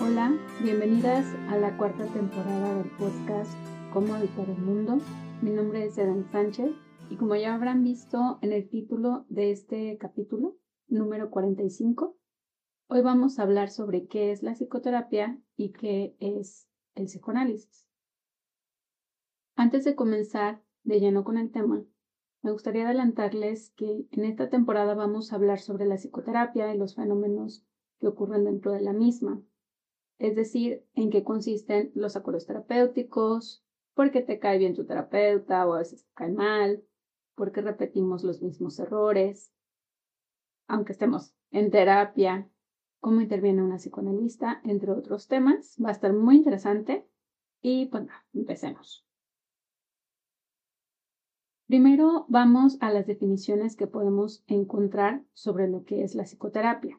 Hola, bienvenidas a la cuarta temporada del podcast Cómo habitar el mundo. Mi nombre es Eden Sánchez y como ya habrán visto en el título de este capítulo, número 45, hoy vamos a hablar sobre qué es la psicoterapia y qué es el psicoanálisis. Antes de comenzar de lleno con el tema, me gustaría adelantarles que en esta temporada vamos a hablar sobre la psicoterapia y los fenómenos que ocurren dentro de la misma es decir, en qué consisten los acuerdos terapéuticos, por qué te cae bien tu terapeuta o a veces te cae mal, por qué repetimos los mismos errores, aunque estemos en terapia, cómo interviene una psicoanalista, entre otros temas. Va a estar muy interesante y pues empecemos. Primero vamos a las definiciones que podemos encontrar sobre lo que es la psicoterapia.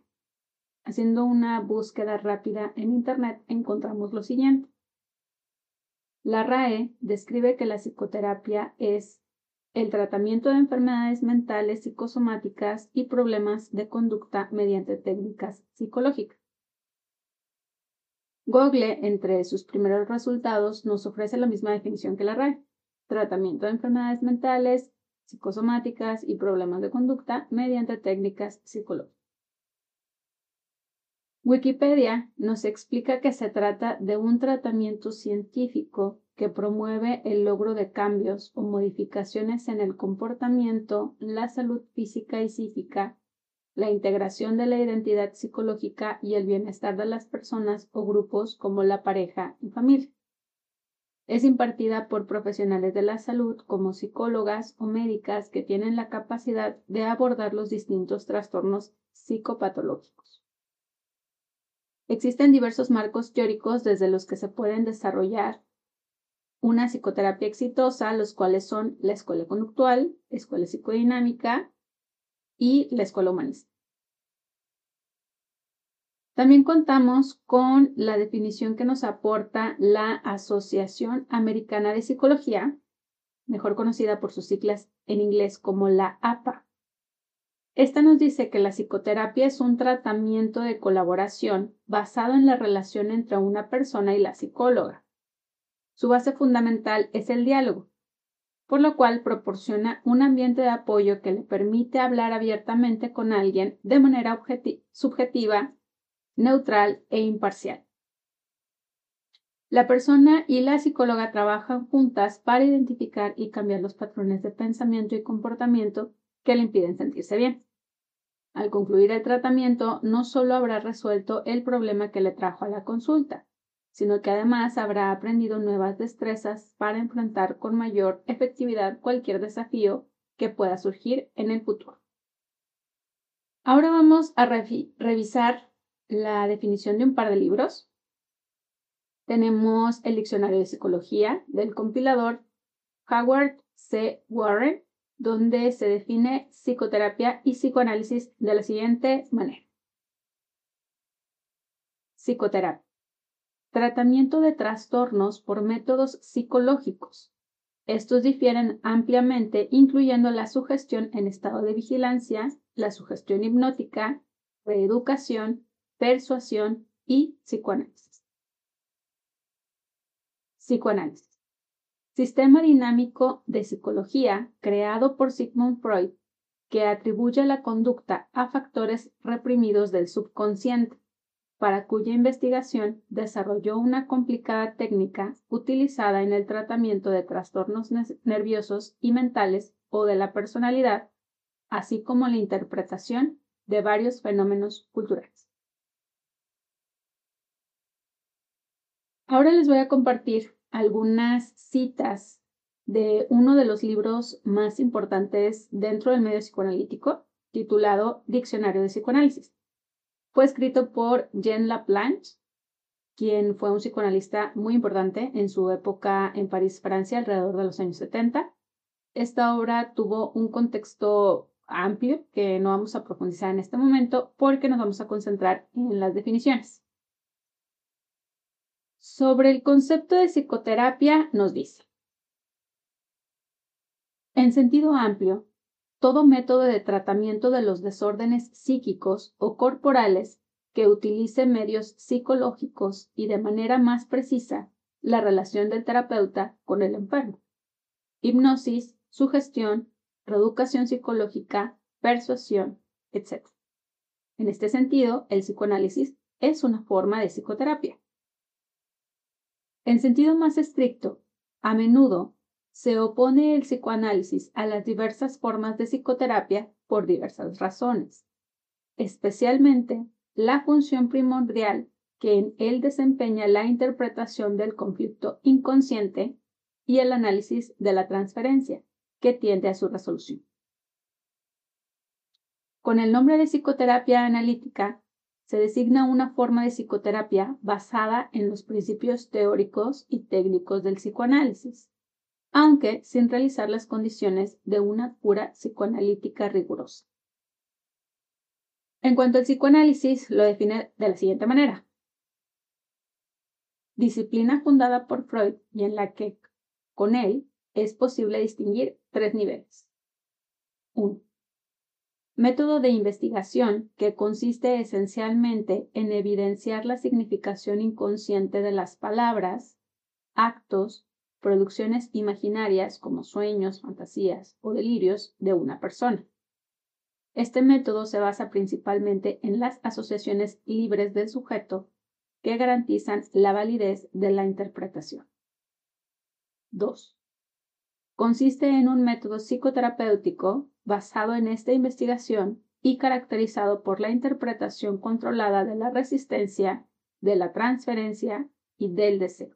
Haciendo una búsqueda rápida en Internet encontramos lo siguiente. La RAE describe que la psicoterapia es el tratamiento de enfermedades mentales psicosomáticas y problemas de conducta mediante técnicas psicológicas. Google, entre sus primeros resultados, nos ofrece la misma definición que la RAE. Tratamiento de enfermedades mentales, psicosomáticas y problemas de conducta mediante técnicas psicológicas. Wikipedia nos explica que se trata de un tratamiento científico que promueve el logro de cambios o modificaciones en el comportamiento, la salud física y psíquica, la integración de la identidad psicológica y el bienestar de las personas o grupos como la pareja y familia. Es impartida por profesionales de la salud como psicólogas o médicas que tienen la capacidad de abordar los distintos trastornos psicopatológicos. Existen diversos marcos teóricos desde los que se pueden desarrollar una psicoterapia exitosa, los cuales son la escuela conductual, la escuela psicodinámica y la escuela humanista. También contamos con la definición que nos aporta la Asociación Americana de Psicología, mejor conocida por sus siglas en inglés como la APA. Esta nos dice que la psicoterapia es un tratamiento de colaboración basado en la relación entre una persona y la psicóloga. Su base fundamental es el diálogo, por lo cual proporciona un ambiente de apoyo que le permite hablar abiertamente con alguien de manera subjetiva, neutral e imparcial. La persona y la psicóloga trabajan juntas para identificar y cambiar los patrones de pensamiento y comportamiento que le impiden sentirse bien. Al concluir el tratamiento, no solo habrá resuelto el problema que le trajo a la consulta, sino que además habrá aprendido nuevas destrezas para enfrentar con mayor efectividad cualquier desafío que pueda surgir en el futuro. Ahora vamos a revisar la definición de un par de libros. Tenemos el Diccionario de Psicología del compilador Howard C. Warren donde se define psicoterapia y psicoanálisis de la siguiente manera. Psicoterapia. Tratamiento de trastornos por métodos psicológicos. Estos difieren ampliamente, incluyendo la sugestión en estado de vigilancia, la sugestión hipnótica, reeducación, persuasión y psicoanálisis. Psicoanálisis. Sistema dinámico de psicología creado por Sigmund Freud que atribuye la conducta a factores reprimidos del subconsciente, para cuya investigación desarrolló una complicada técnica utilizada en el tratamiento de trastornos nerviosos y mentales o de la personalidad, así como la interpretación de varios fenómenos culturales. Ahora les voy a compartir algunas citas de uno de los libros más importantes dentro del medio psicoanalítico, titulado Diccionario de Psicoanálisis. Fue escrito por Jean Laplanche, quien fue un psicoanalista muy importante en su época en París, Francia, alrededor de los años 70. Esta obra tuvo un contexto amplio que no vamos a profundizar en este momento porque nos vamos a concentrar en las definiciones. Sobre el concepto de psicoterapia nos dice, en sentido amplio, todo método de tratamiento de los desórdenes psíquicos o corporales que utilice medios psicológicos y de manera más precisa la relación del terapeuta con el enfermo. Hipnosis, sugestión, reeducación psicológica, persuasión, etc. En este sentido, el psicoanálisis es una forma de psicoterapia. En sentido más estricto, a menudo se opone el psicoanálisis a las diversas formas de psicoterapia por diversas razones, especialmente la función primordial que en él desempeña la interpretación del conflicto inconsciente y el análisis de la transferencia, que tiende a su resolución. Con el nombre de psicoterapia analítica se designa una forma de psicoterapia basada en los principios teóricos y técnicos del psicoanálisis, aunque sin realizar las condiciones de una cura psicoanalítica rigurosa. En cuanto al psicoanálisis, lo define de la siguiente manera. Disciplina fundada por Freud y en la que, con él, es posible distinguir tres niveles. 1 método de investigación que consiste esencialmente en evidenciar la significación inconsciente de las palabras, actos, producciones imaginarias como sueños, fantasías o delirios de una persona. Este método se basa principalmente en las asociaciones libres del sujeto que garantizan la validez de la interpretación. 2. Consiste en un método psicoterapéutico basado en esta investigación y caracterizado por la interpretación controlada de la resistencia, de la transferencia y del deseo.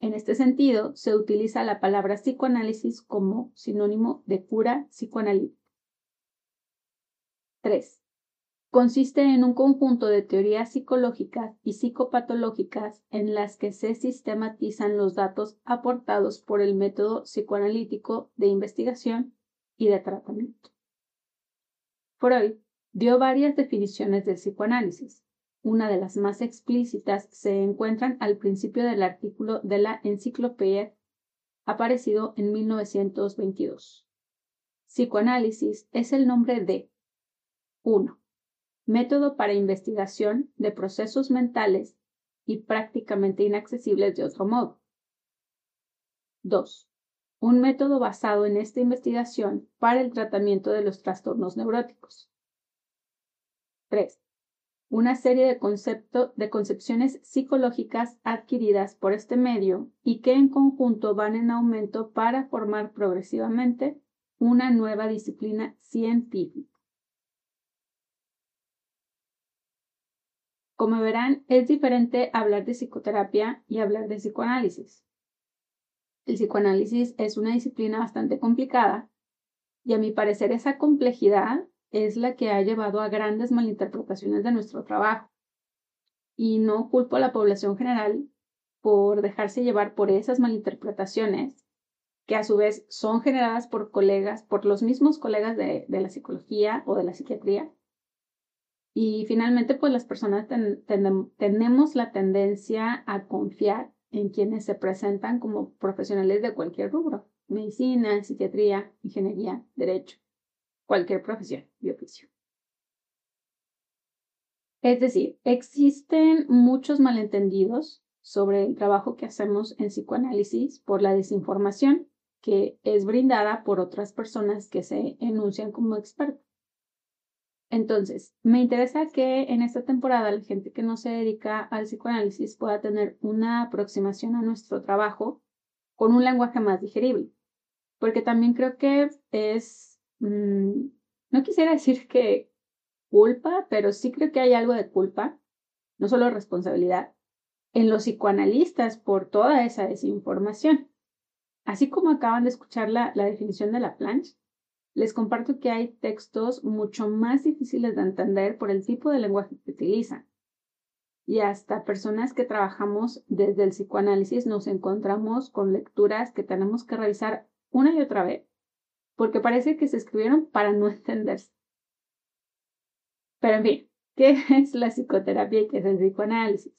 En este sentido, se utiliza la palabra psicoanálisis como sinónimo de cura psicoanalítica. 3. Consiste en un conjunto de teorías psicológicas y psicopatológicas en las que se sistematizan los datos aportados por el método psicoanalítico de investigación y de tratamiento. Freud dio varias definiciones del psicoanálisis. Una de las más explícitas se encuentran al principio del artículo de la enciclopedia aparecido en 1922. Psicoanálisis es el nombre de 1. Método para investigación de procesos mentales y prácticamente inaccesibles de otro modo. 2 un método basado en esta investigación para el tratamiento de los trastornos neuróticos. 3. Una serie de, de concepciones psicológicas adquiridas por este medio y que en conjunto van en aumento para formar progresivamente una nueva disciplina científica. Como verán, es diferente hablar de psicoterapia y hablar de psicoanálisis. El psicoanálisis es una disciplina bastante complicada y a mi parecer esa complejidad es la que ha llevado a grandes malinterpretaciones de nuestro trabajo. Y no culpo a la población general por dejarse llevar por esas malinterpretaciones, que a su vez son generadas por colegas, por los mismos colegas de, la psicología o de la psiquiatría. Y finalmente, pues las personas tenemos la tendencia a confiar en quienes se presentan como profesionales de cualquier rubro, medicina, psiquiatría, ingeniería, derecho, cualquier profesión y oficio. Es decir, existen muchos malentendidos sobre el trabajo que hacemos en psicoanálisis por la desinformación que es brindada por otras personas que se enuncian como expertos. Entonces, me interesa que en esta temporada la gente que no se dedica al psicoanálisis pueda tener una aproximación a nuestro trabajo con un lenguaje más digerible, porque también creo que es, mm, no quisiera decir que culpa, pero sí creo que hay algo de culpa, no solo responsabilidad, en los psicoanalistas por toda esa desinformación. Así como acaban de escuchar la, la definición de la planche, les comparto que hay textos mucho más difíciles de entender por el tipo de lenguaje que utilizan. Y hasta personas que trabajamos desde el psicoanálisis nos encontramos con lecturas que tenemos que revisar una y otra vez, porque parece que se escribieron para no entenderse. Pero en fin, ¿qué es la psicoterapia y qué es el psicoanálisis?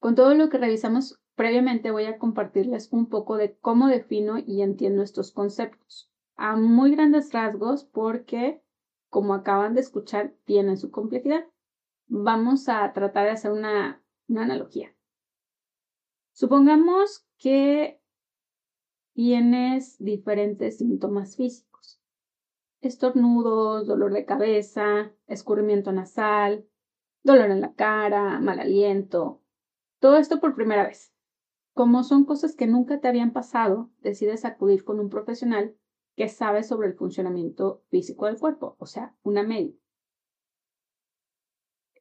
Con todo lo que revisamos previamente voy a compartirles un poco de cómo defino y entiendo estos conceptos, a muy grandes rasgos porque, como acaban de escuchar, tienen su complejidad. Vamos a tratar de hacer una, una analogía. Supongamos que tienes diferentes síntomas físicos. Estornudos, dolor de cabeza, escurrimiento nasal, dolor en la cara, mal aliento. Todo esto por primera vez. Como son cosas que nunca te habían pasado, decides acudir con un profesional que sabe sobre el funcionamiento físico del cuerpo, o sea, una médica,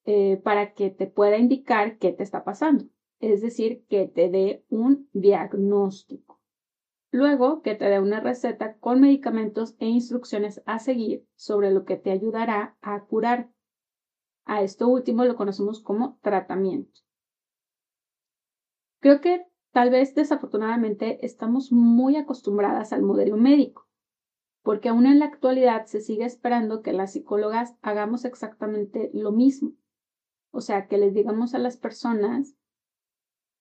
eh, para que te pueda indicar qué te está pasando, es decir, que te dé un diagnóstico. Luego, que te dé una receta con medicamentos e instrucciones a seguir sobre lo que te ayudará a curar. A esto último lo conocemos como tratamiento. Creo que tal vez desafortunadamente estamos muy acostumbradas al modelo médico, porque aún en la actualidad se sigue esperando que las psicólogas hagamos exactamente lo mismo. O sea, que les digamos a las personas,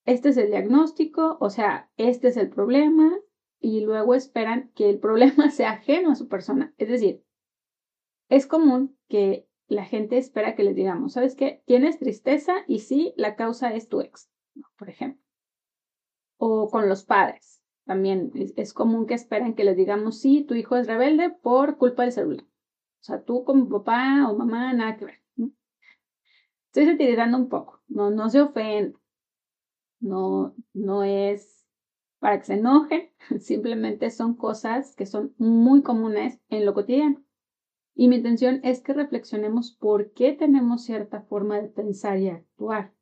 este es el diagnóstico, o sea, este es el problema, y luego esperan que el problema sea ajeno a su persona. Es decir, es común que la gente espera que les digamos, ¿sabes qué? Tienes tristeza y sí, la causa es tu ex, por ejemplo. O con los padres. También es, común que esperan que les digamos, sí, tu hijo es rebelde por culpa del celular. O sea, tú como papá o mamá, nada que ver. Estoy satirizando un poco. No, no se ofenden. No, no es para que se enojen. Simplemente son cosas que son muy comunes en lo cotidiano. Y mi intención es que reflexionemos por qué tenemos cierta forma de pensar y actuar,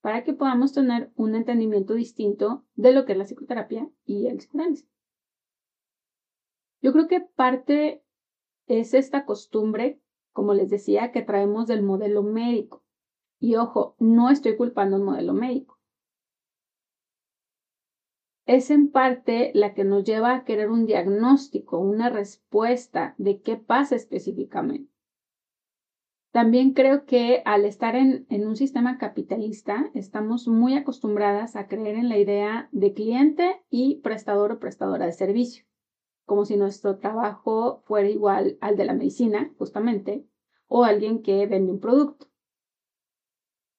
para que podamos tener un entendimiento distinto de lo que es la psicoterapia y el psicoanálisis. Yo creo que parte es esta costumbre, como les decía, que traemos del modelo médico. Y ojo, no estoy culpando al modelo médico es en parte la que nos lleva a querer un diagnóstico, una respuesta de qué pasa específicamente. También creo que al estar en, un sistema capitalista, estamos muy acostumbradas a creer en la idea de cliente y prestador o prestadora de servicio, como si nuestro trabajo fuera igual al de la medicina, justamente, o alguien que vende un producto.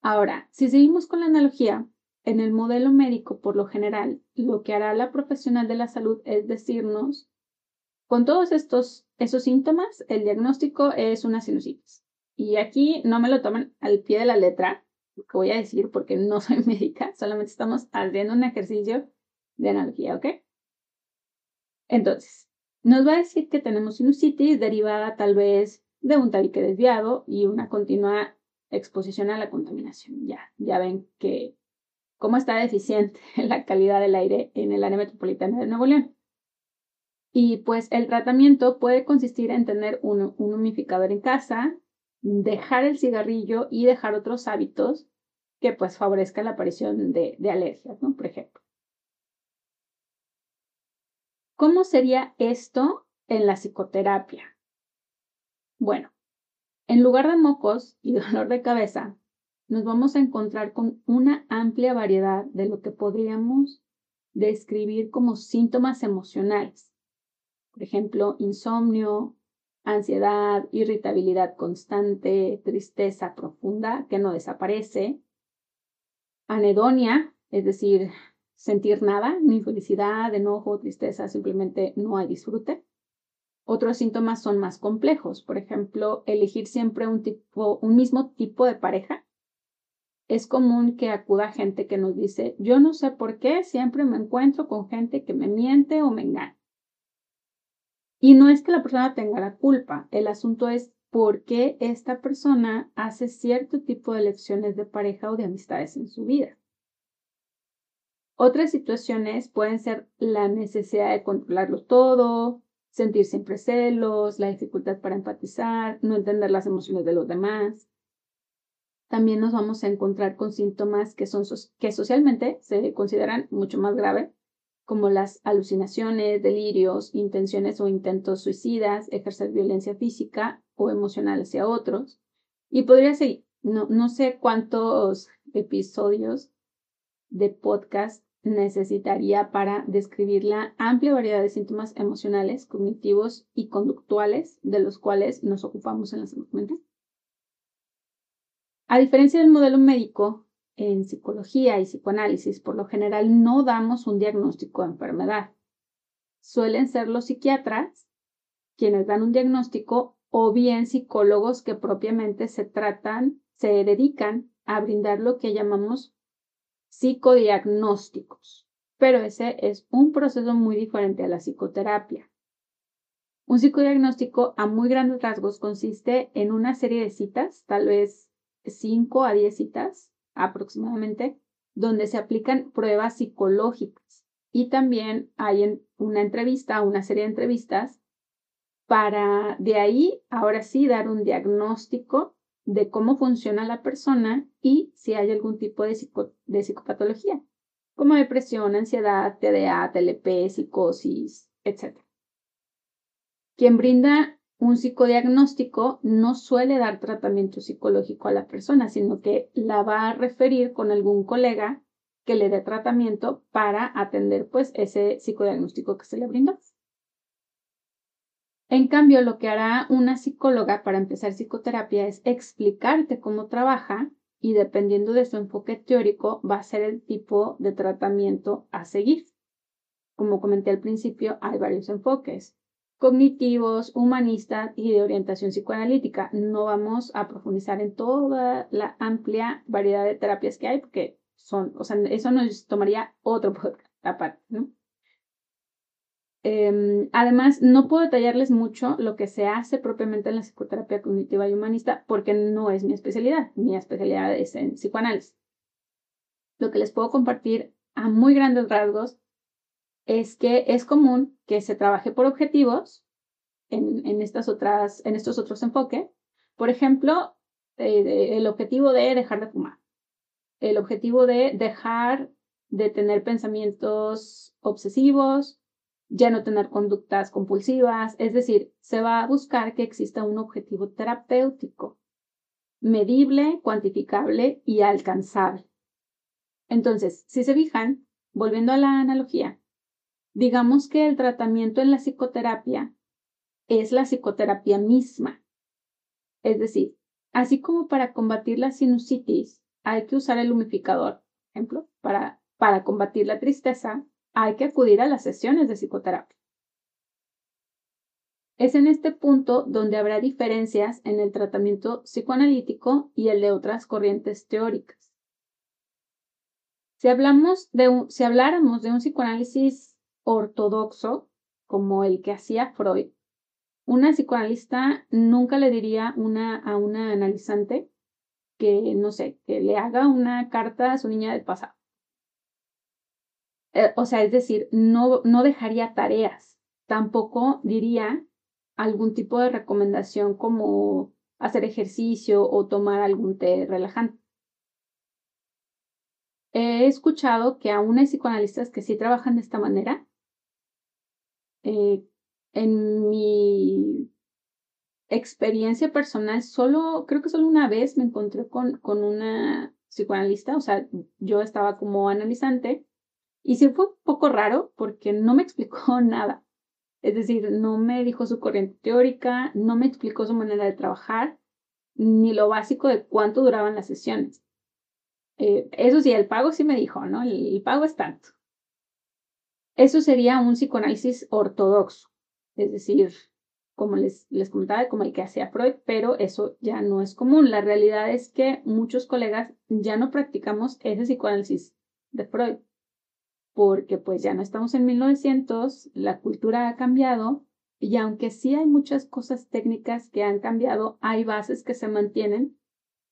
Ahora, si seguimos con la analogía, en el modelo médico, por lo general, lo que hará la profesional de la salud es decirnos, con todos estos esos síntomas, el diagnóstico es una sinusitis. Y aquí no me lo tomen al pie de la letra, lo que voy a decir porque no soy médica, solamente estamos haciendo un ejercicio de analogía, ¿ok? Entonces, nos va a decir que tenemos sinusitis derivada tal vez de un tabique desviado y una continua exposición a la contaminación. Ya, ya ven que cómo está deficiente la calidad del aire en el área metropolitana de Nuevo León. Y pues el tratamiento puede consistir en tener un, humificador en casa, dejar el cigarrillo y dejar otros hábitos que pues favorezcan la aparición de, alergias, ¿no? Por ejemplo. ¿Cómo sería esto en la psicoterapia? Bueno, en lugar de mocos y dolor de cabeza, nos vamos a encontrar con una amplia variedad de lo que podríamos describir como síntomas emocionales. Por ejemplo, insomnio, ansiedad, irritabilidad constante, tristeza profunda que no desaparece, anedonia, es decir, sentir nada, ni felicidad, enojo, tristeza, simplemente no hay disfrute. Otros síntomas son más complejos, por ejemplo, elegir siempre un, tipo, un mismo tipo de pareja es común que acuda gente que nos dice, yo no sé por qué siempre me encuentro con gente que me miente o me engaña. Y no es que la persona tenga la culpa, el asunto es por qué esta persona hace cierto tipo de elecciones de pareja o de amistades en su vida. Otras situaciones pueden ser la necesidad de controlarlo todo, sentir siempre celos, la dificultad para empatizar, no entender las emociones de los demás, también nos vamos a encontrar con síntomas que, son, que socialmente se consideran mucho más graves, como las alucinaciones, delirios, intenciones o intentos suicidas, ejercer violencia física o emocional hacia otros. Y podría ser, no, no sé cuántos episodios de podcast necesitaría para describir la amplia variedad de síntomas emocionales, cognitivos y conductuales de los cuales nos ocupamos en la salud. A diferencia del modelo médico, en psicología y psicoanálisis por lo general no damos un diagnóstico de enfermedad. Suelen ser los psiquiatras quienes dan un diagnóstico o bien psicólogos que propiamente se tratan, se dedican a brindar lo que llamamos psicodiagnósticos. Pero ese es un proceso muy diferente a la psicoterapia. Un psicodiagnóstico a muy grandes rasgos consiste en una serie de citas, tal vez 5 a 10 citas aproximadamente, donde se aplican pruebas psicológicas. Y también hay una entrevista, una serie de entrevistas, para de ahí, ahora sí, dar un diagnóstico de cómo funciona la persona y si hay algún tipo de, de psicopatología, como depresión, ansiedad, TDA, TLP, psicosis, etc. Quien brinda un psicodiagnóstico no suele dar tratamiento psicológico a la persona, sino que la va a referir con algún colega que le dé tratamiento para atender pues ese psicodiagnóstico que se le brindó. En cambio, lo que hará una psicóloga para empezar psicoterapia es explicarte cómo trabaja y dependiendo de su enfoque teórico va a ser el tipo de tratamiento a seguir. Como comenté al principio, hay varios enfoques cognitivos, humanistas y de orientación psicoanalítica. No vamos a profundizar en toda la amplia variedad de terapias que hay porque son, o sea, eso nos tomaría otro podcast aparte, ¿no? Em, además, no puedo detallarles mucho lo que se hace propiamente en la psicoterapia cognitiva y humanista porque no es mi especialidad. Mi especialidad es en psicoanálisis. Lo que les puedo compartir a muy grandes rasgos es que es común que se trabaje por objetivos en, estas otras, en estos otros enfoques. Por ejemplo, eh, el objetivo de dejar de fumar, el objetivo de dejar de tener pensamientos obsesivos, ya no tener conductas compulsivas, es decir, se va a buscar que exista un objetivo terapéutico, medible, cuantificable y alcanzable. Entonces, si se fijan, volviendo a la analogía, Digamos que el tratamiento en la psicoterapia es la psicoterapia misma. Es decir, así como para combatir la sinusitis hay que usar el humificador, ejemplo, para, para combatir la tristeza hay que acudir a las sesiones de psicoterapia. Es en este punto donde habrá diferencias en el tratamiento psicoanalítico y el de otras corrientes teóricas. Si, hablamos de si habláramos de un psicoanálisis ortodoxo como el que hacía Freud, una psicoanalista nunca le diría una, a una analizante que, no sé, que le haga una carta a su niña del pasado. Eh, o sea, es decir, no, no dejaría tareas. Tampoco diría algún tipo de recomendación como hacer ejercicio o tomar algún té relajante. He escuchado que aún hay psicoanalistas que sí trabajan de esta manera, eh, en mi experiencia personal, solo, creo que solo una vez me encontré con, con una psicoanalista, o sea, yo estaba como analizante y sí fue un poco raro porque no me explicó nada. Es decir, no me dijo su corriente teórica, no me explicó su manera de trabajar, ni lo básico de cuánto duraban las sesiones. Eh, eso sí, el pago sí me dijo, ¿no? el pago es tanto. Eso sería un psicoanálisis ortodoxo, es decir, como les, les comentaba, como el que hacía Freud, pero eso ya no es común. La realidad es que muchos colegas ya no practicamos ese psicoanálisis de Freud, porque pues ya no estamos en 1900, la cultura ha cambiado y aunque sí hay muchas cosas técnicas que han cambiado, hay bases que se mantienen,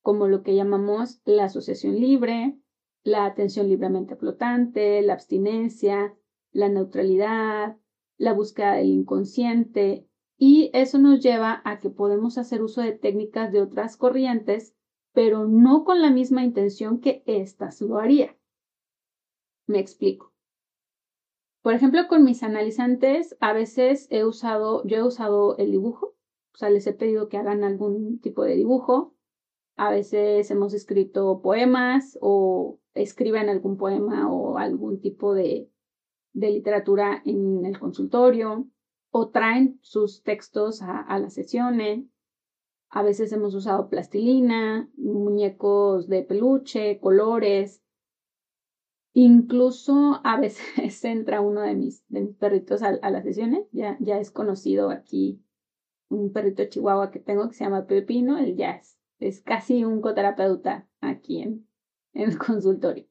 como lo que llamamos la asociación libre, la atención libremente flotante, la abstinencia, la neutralidad, la búsqueda del inconsciente, y eso nos lleva a que podemos hacer uso de técnicas de otras corrientes, pero no con la misma intención que éstas lo haría. Me explico. Por ejemplo, con mis analizantes, a veces he usado, yo he usado el dibujo, o sea, les he pedido que hagan algún tipo de dibujo. A veces hemos escrito poemas o escriben algún poema o algún tipo de, de literatura en el consultorio o traen sus textos a, las sesiones. A veces hemos usado plastilina, muñecos de peluche, colores. Incluso a veces entra uno de mis, de mis perritos a, a las sesiones. Ya, ya es conocido aquí un perrito chihuahua que tengo que se llama Pepino. Él ya es, es casi un coterapeuta aquí en, en el consultorio.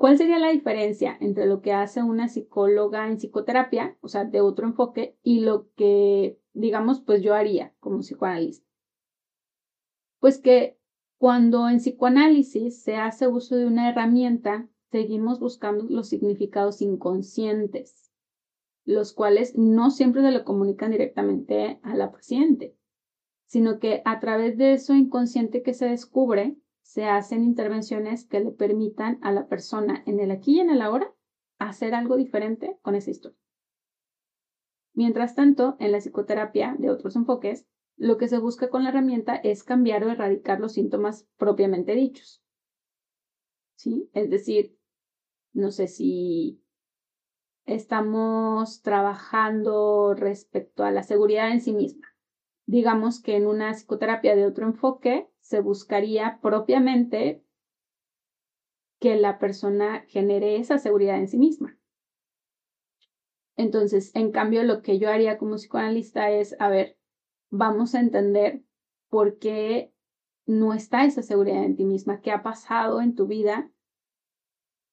¿Cuál sería la diferencia entre lo que hace una psicóloga en psicoterapia, o sea, de otro enfoque, y lo que, digamos, pues yo haría como psicoanalista? Pues que cuando en psicoanálisis se hace uso de una herramienta, seguimos buscando los significados inconscientes, los cuales no siempre se lo comunican directamente a la paciente, sino que a través de eso inconsciente que se descubre, se hacen intervenciones que le permitan a la persona en el aquí y en el ahora hacer algo diferente con esa historia. Mientras tanto, en la psicoterapia de otros enfoques, lo que se busca con la herramienta es cambiar o erradicar los síntomas propiamente dichos. ¿Sí? Es decir, no sé si estamos trabajando respecto a la seguridad en sí misma. Digamos que en una psicoterapia de otro enfoque se buscaría propiamente que la persona genere esa seguridad en sí misma. Entonces, en cambio, lo que yo haría como psicoanalista es, a ver, vamos a entender por qué no está esa seguridad en ti misma, qué ha pasado en tu vida,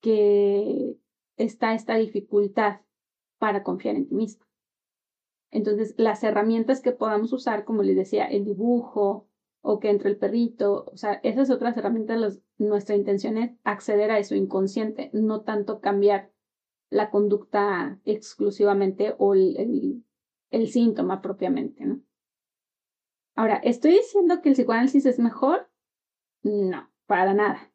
que está esta dificultad para confiar en ti misma. Entonces, las herramientas que podamos usar, como les decía, el dibujo o que entre el perrito, o sea, esas otras herramientas, nuestra intención es acceder a eso inconsciente, no tanto cambiar la conducta exclusivamente o el, el síntoma propiamente, ¿no? Ahora, ¿estoy diciendo que el psicoanálisis es mejor? No, para nada.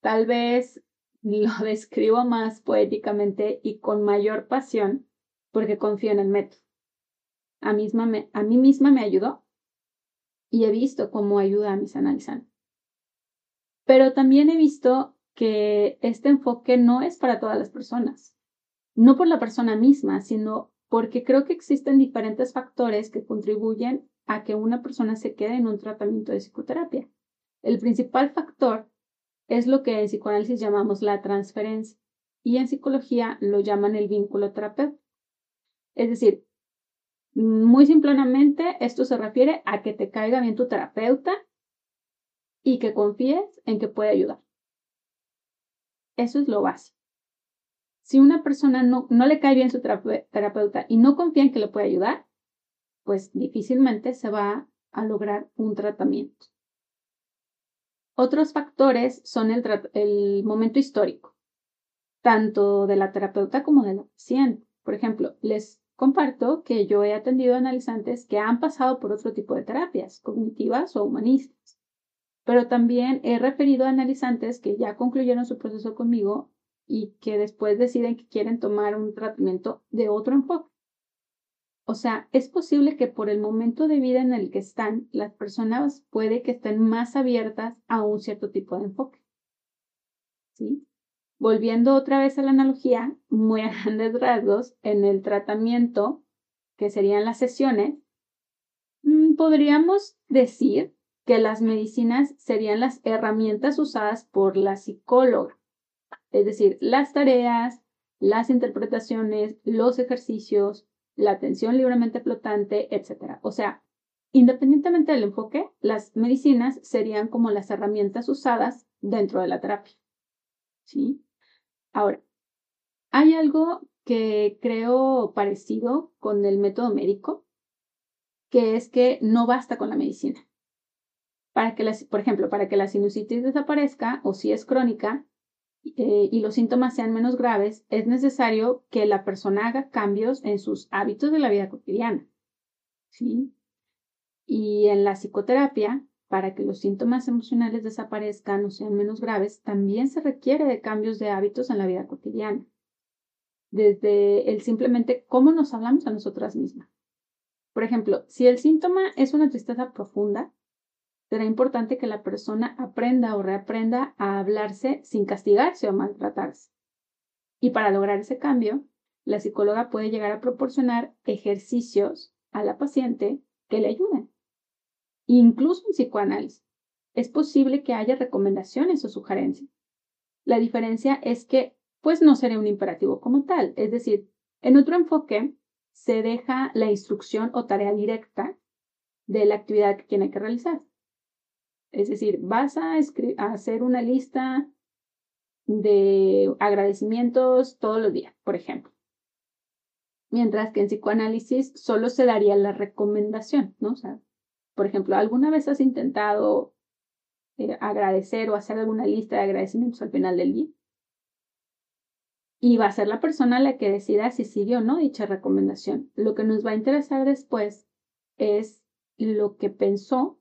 Tal vez lo describo más poéticamente y con mayor pasión porque confío en el método a, misma a mí misma me ayudó y he visto cómo ayuda a mis analizantes. Pero también he visto que este enfoque no es para todas las personas, no por la persona misma, sino porque creo que existen diferentes factores que contribuyen a que una persona se quede en un tratamiento de psicoterapia. El principal factor es lo que en psicoanálisis llamamos la transferencia y en psicología lo llaman el vínculo terapéutico. Es decir, muy simplemente, esto se refiere a que te caiga bien tu terapeuta y que confíes en que puede ayudar. Eso es lo básico. Si una persona no, no le cae bien su terapeuta y no confía en que le puede ayudar, pues difícilmente se va a lograr un tratamiento. Otros factores son el, el momento histórico, tanto de la terapeuta como de la paciente. Por ejemplo, les Comparto que yo he atendido analizantes que han pasado por otro tipo de terapias, cognitivas o humanistas, pero también he referido a analizantes que ya concluyeron su proceso conmigo y que después deciden que quieren tomar un tratamiento de otro enfoque. O sea, es posible que por el momento de vida en el que están, las personas puede que estén más abiertas a un cierto tipo de enfoque. ¿Sí? Volviendo otra vez a la analogía, muy a grandes rasgos, en el tratamiento, que serían las sesiones, mm, podríamos decir que las medicinas serían las herramientas usadas por la psicóloga, es decir, las tareas, las interpretaciones, los ejercicios, la atención libremente flotante, etc. O sea, independientemente del enfoque, las medicinas serían como las herramientas usadas dentro de la terapia. ¿Sí? Ahora, hay algo que creo parecido con el método médico, que es que no basta con la medicina. Para que, por ejemplo, para que la sinusitis desaparezca o si es crónica eh, y los síntomas sean menos graves, es necesario que la persona haga cambios en sus hábitos de la vida cotidiana. ¿sí? Y en la psicoterapia para que los síntomas emocionales desaparezcan o sean menos graves, también se requiere de cambios de hábitos en la vida cotidiana. Desde el simplemente cómo nos hablamos a nosotras mismas. Por ejemplo, si el síntoma es una tristeza profunda, será importante que la persona aprenda o reaprenda a hablarse sin castigarse o maltratarse. Y para lograr ese cambio, la psicóloga puede llegar a proporcionar ejercicios a la paciente que le ayuden. Incluso en psicoanálisis, es posible que haya recomendaciones o sugerencias. La diferencia es que, pues no sería un imperativo como tal, es decir, en otro enfoque se deja la instrucción o tarea directa de la actividad que tiene que realizar. Es decir, vas a, hacer una lista de agradecimientos todos los días, por ejemplo. Mientras que en psicoanálisis solo se daría la recomendación, ¿no? O sea, por ejemplo, ¿alguna vez has intentado eh, agradecer o hacer alguna lista de agradecimientos al final del día? Y va a ser la persona la que decida si sigue o no dicha recomendación. Lo que nos va a interesar después es lo que pensó,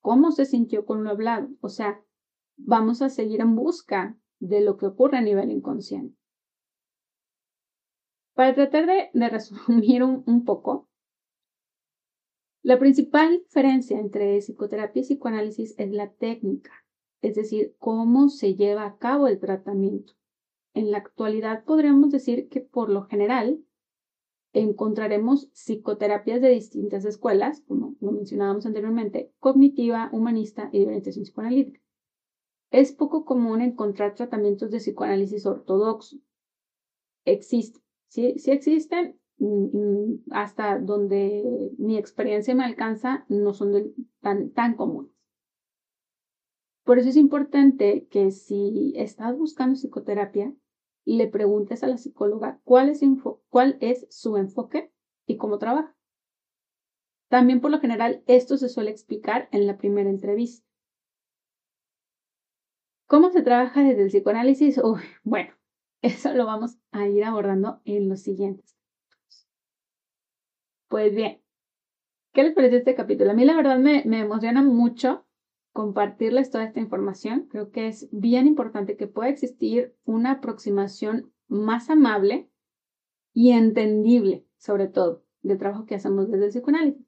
cómo se sintió con lo hablado. O sea, vamos a seguir en busca de lo que ocurre a nivel inconsciente. Para tratar de, resumir un, poco, la principal diferencia entre psicoterapia y psicoanálisis es la técnica, es decir, cómo se lleva a cabo el tratamiento. En la actualidad podríamos decir que por lo general encontraremos psicoterapias de distintas escuelas, como lo mencionábamos anteriormente, cognitiva, humanista y de orientación psicoanalítica. Es poco común encontrar tratamientos de psicoanálisis ortodoxo. Existe, Sí, existen, hasta donde mi experiencia me alcanza, no son tan, tan comunes. Por eso es importante que si estás buscando psicoterapia, le preguntes a la psicóloga cuál es, cuál es su enfoque y cómo trabaja. También por lo general esto se suele explicar en la primera entrevista. ¿Cómo se trabaja desde el psicoanálisis? bueno, eso lo vamos a ir abordando en los siguientes. Pues bien, ¿qué les parece este capítulo? A mí la verdad me, emociona mucho compartirles toda esta información. Creo que es bien importante que pueda existir una aproximación más amable y entendible, sobre todo, del trabajo que hacemos desde el psicoanálisis.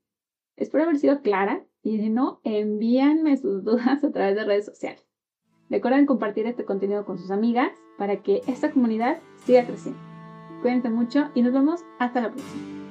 Espero haber sido clara y si no, envíenme sus dudas a través de redes sociales. Recuerden compartir este contenido con sus amigas para que esta comunidad siga creciendo. Cuídense mucho y nos vemos hasta la próxima.